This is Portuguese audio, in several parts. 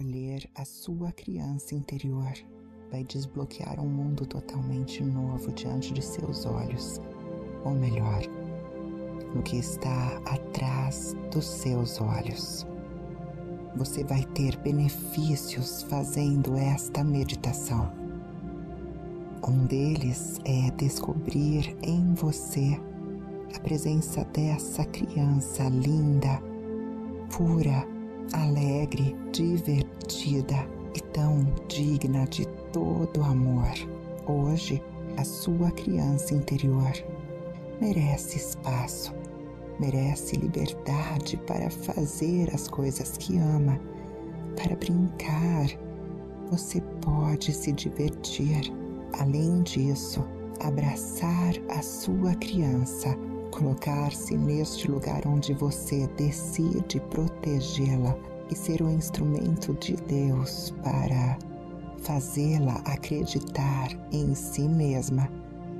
acolher a sua criança interior, vai desbloquear um mundo totalmente novo diante de seus olhos, ou melhor, no que está atrás dos seus olhos. Você vai ter benefícios fazendo esta meditação. Um deles é descobrir em você a presença dessa criança linda, pura, alegre, divertida e tão digna de todo amor. Hoje, a sua criança interior merece espaço, merece liberdade para fazer as coisas que ama, para brincar. Você pode se divertir. Além disso, abraçar a sua criança, colocar-se neste lugar onde você decide protegê-la e ser o instrumento de Deus para fazê-la acreditar em si mesma,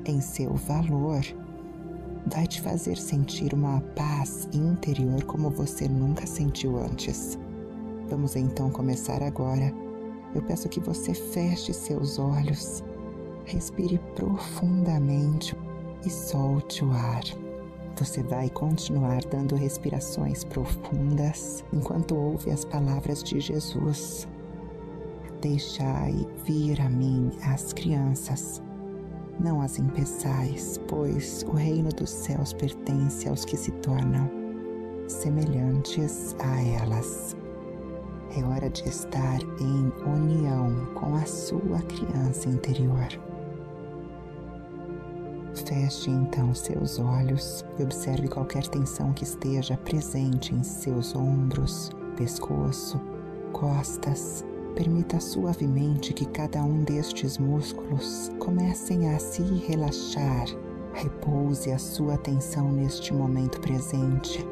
em seu valor vai te fazer sentir uma paz interior como você nunca sentiu antes. Vamos então começar agora. Eu peço que você feche seus olhos, respire profundamente e solte o ar. Você vai continuar dando respirações profundas enquanto ouve as palavras de Jesus. Deixai vir a mim as crianças não as impeçais, pois o reino dos céus pertence aos que se tornam semelhantes a elas. É hora de estar em união com a sua criança interior. Feche então seus olhos e observe qualquer tensão que esteja presente em seus ombros, pescoço, costas, Permita suavemente que cada um destes músculos comecem a se relaxar. Repouse a sua atenção neste momento presente,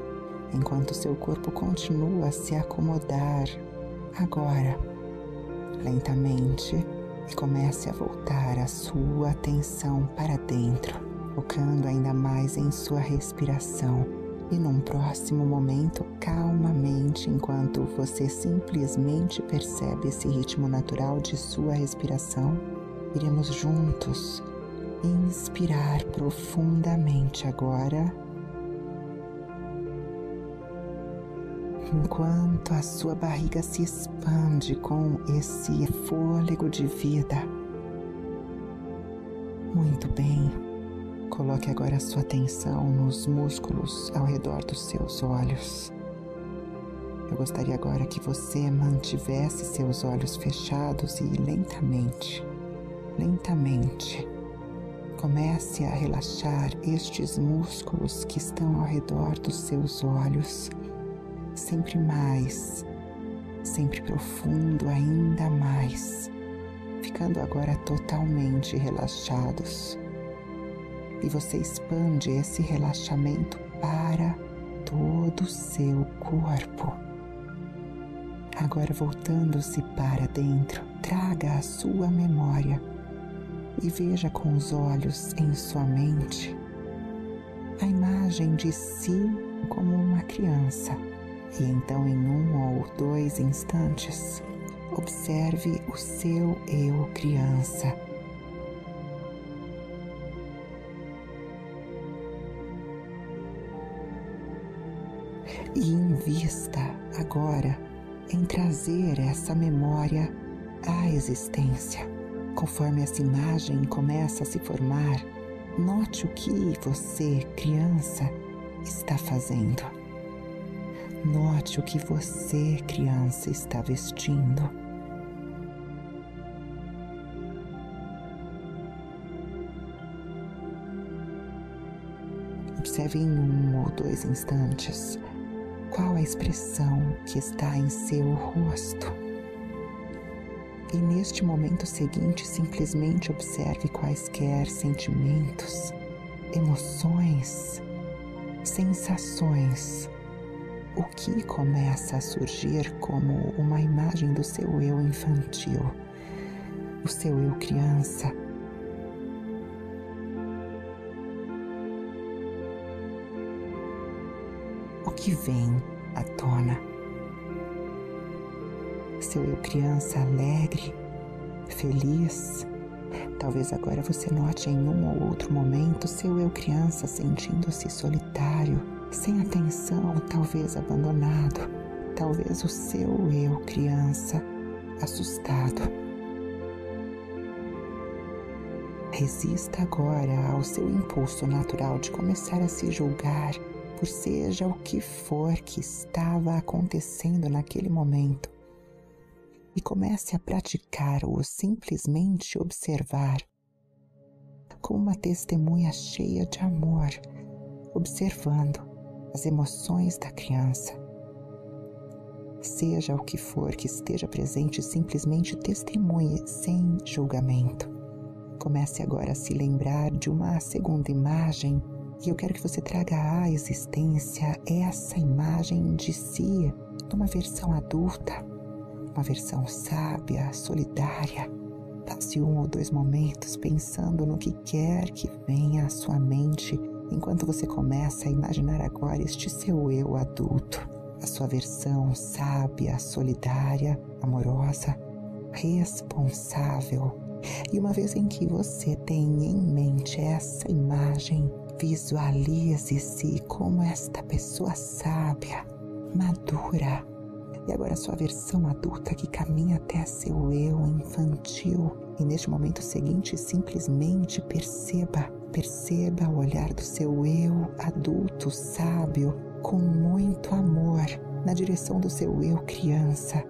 enquanto seu corpo continua a se acomodar. Agora, lentamente, e comece a voltar a sua atenção para dentro, focando ainda mais em sua respiração e num próximo momento, calmamente, enquanto você simplesmente percebe esse ritmo natural de sua respiração, iremos juntos inspirar profundamente agora. Enquanto a sua barriga se expande com esse fôlego de vida. Muito bem. Coloque agora a sua atenção nos músculos ao redor dos seus olhos. Eu gostaria agora que você mantivesse seus olhos fechados e lentamente, lentamente, comece a relaxar estes músculos que estão ao redor dos seus olhos, sempre mais, sempre profundo ainda mais, ficando agora totalmente relaxados e você expande esse relaxamento para todo o seu corpo. Agora, voltando-se para dentro, traga a sua memória e veja com os olhos em sua mente a imagem de si como uma criança. E então, em um ou dois instantes, observe o seu eu criança e invista agora em trazer essa memória à existência. Conforme essa imagem começa a se formar, note o que você, criança, está fazendo. Note o que você, criança, está vestindo. Observe em um ou dois instantes qual a expressão que está em seu rosto. E neste momento seguinte, simplesmente observe quaisquer sentimentos, emoções, sensações. O que começa a surgir como uma imagem do seu eu infantil, o seu eu criança. Que vem à tona. seu eu criança alegre, feliz. Talvez agora você note em um ou outro momento seu eu criança sentindo-se solitário, sem atenção, talvez abandonado. Talvez o seu eu criança assustado. Resista agora ao seu impulso natural de começar a se julgar por seja o que for que estava acontecendo naquele momento. E comece a praticar ou simplesmente observar como uma testemunha cheia de amor, observando as emoções da criança. Seja o que for que esteja presente, simplesmente testemunhe sem julgamento. Comece agora a se lembrar de uma segunda imagem e eu quero que você traga à existência essa imagem de si, numa versão adulta, uma versão sábia, solidária. Passe um ou dois momentos pensando no que quer que venha à sua mente enquanto você começa a imaginar agora este seu eu adulto, a sua versão sábia, solidária, amorosa, responsável. E uma vez em que você tem em mente essa imagem, Visualize-se como esta pessoa sábia, madura. E agora sua versão adulta que caminha até seu eu infantil. E neste momento seguinte, simplesmente perceba, perceba o olhar do seu eu adulto, sábio, com muito amor na direção do seu eu criança.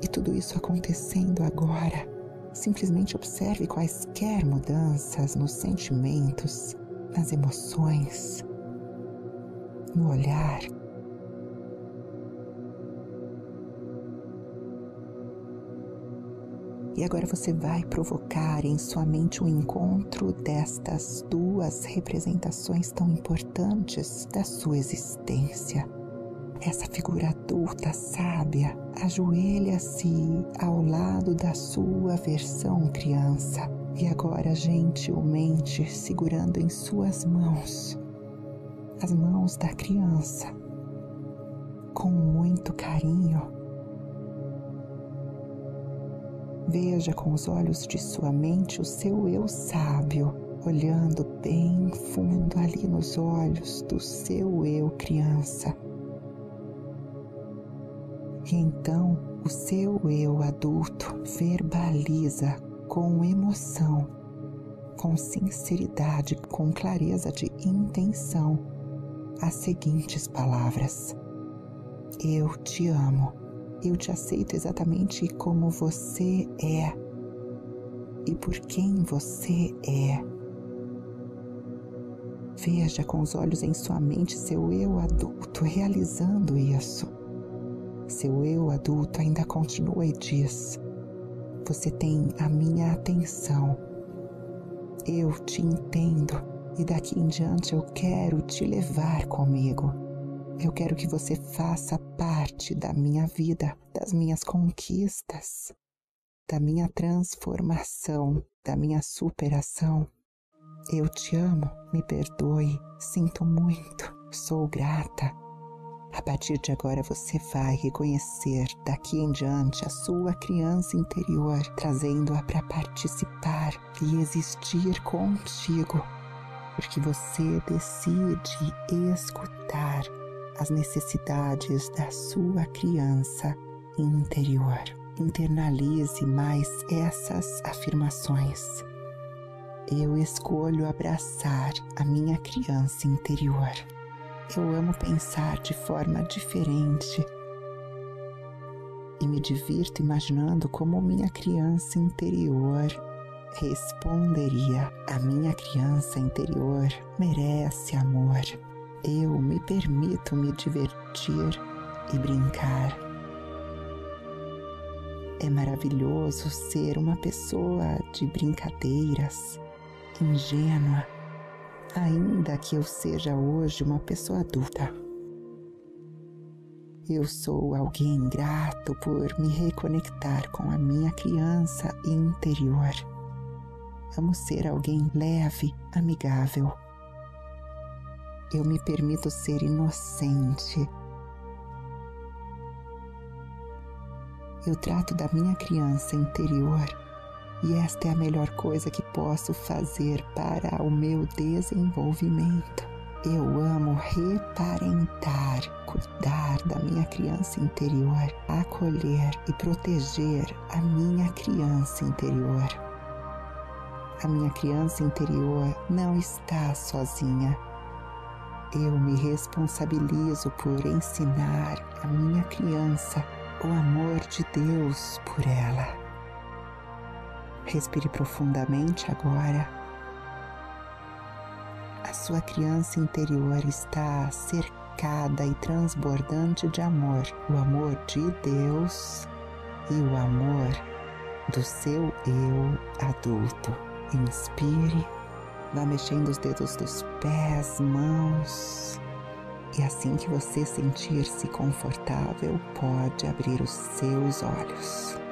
E tudo isso acontecendo agora. Simplesmente observe quaisquer mudanças nos sentimentos, nas emoções, no olhar. E agora você vai provocar em sua mente o um encontro destas duas representações tão importantes da sua existência. Essa figura adulta, sábia, ajoelha-se ao lado da sua versão criança e agora, gentilmente, segurando em suas mãos, as mãos da criança, com muito carinho, veja com os olhos de sua mente o seu eu sábio, olhando bem fundo ali nos olhos do seu eu criança. E então o seu eu adulto verbaliza com emoção, com sinceridade, com clareza de intenção, as seguintes palavras: Eu te amo, eu te aceito exatamente como você é e por quem você é. Veja com os olhos em sua mente seu eu adulto realizando isso. Seu eu adulto ainda continua e diz: você tem a minha atenção. Eu te entendo e daqui em diante eu quero te levar comigo. Eu quero que você faça parte da minha vida, das minhas conquistas, da minha transformação, da minha superação. Eu te amo, me perdoe, sinto muito, sou grata a partir de agora você vai reconhecer daqui em diante a sua criança interior, trazendo-a para participar e existir contigo, porque você decide escutar as necessidades da sua criança interior. Internalize mais essas afirmações. Eu escolho abraçar a minha criança interior. Eu amo pensar de forma diferente e me divirto imaginando como minha criança interior responderia. A minha criança interior merece amor. Eu me permito me divertir e brincar. É maravilhoso ser uma pessoa de brincadeiras, ingênua ainda que eu seja hoje uma pessoa adulta. Eu sou alguém grato por me reconectar com a minha criança interior. Amo ser alguém leve, amigável. Eu me permito ser inocente. Eu trato da minha criança interior e esta é a melhor coisa que posso fazer para o meu desenvolvimento. Eu amo reparentar, cuidar da minha criança interior, acolher e proteger a minha criança interior. A minha criança interior não está sozinha. Eu me responsabilizo por ensinar a minha criança o amor de Deus por ela. Respire profundamente agora sua criança interior está cercada e transbordante de amor, o amor de Deus e o amor do seu eu adulto. Inspire, vá mexendo os dedos dos pés, mãos. E assim que você sentir-se confortável, pode abrir os seus olhos.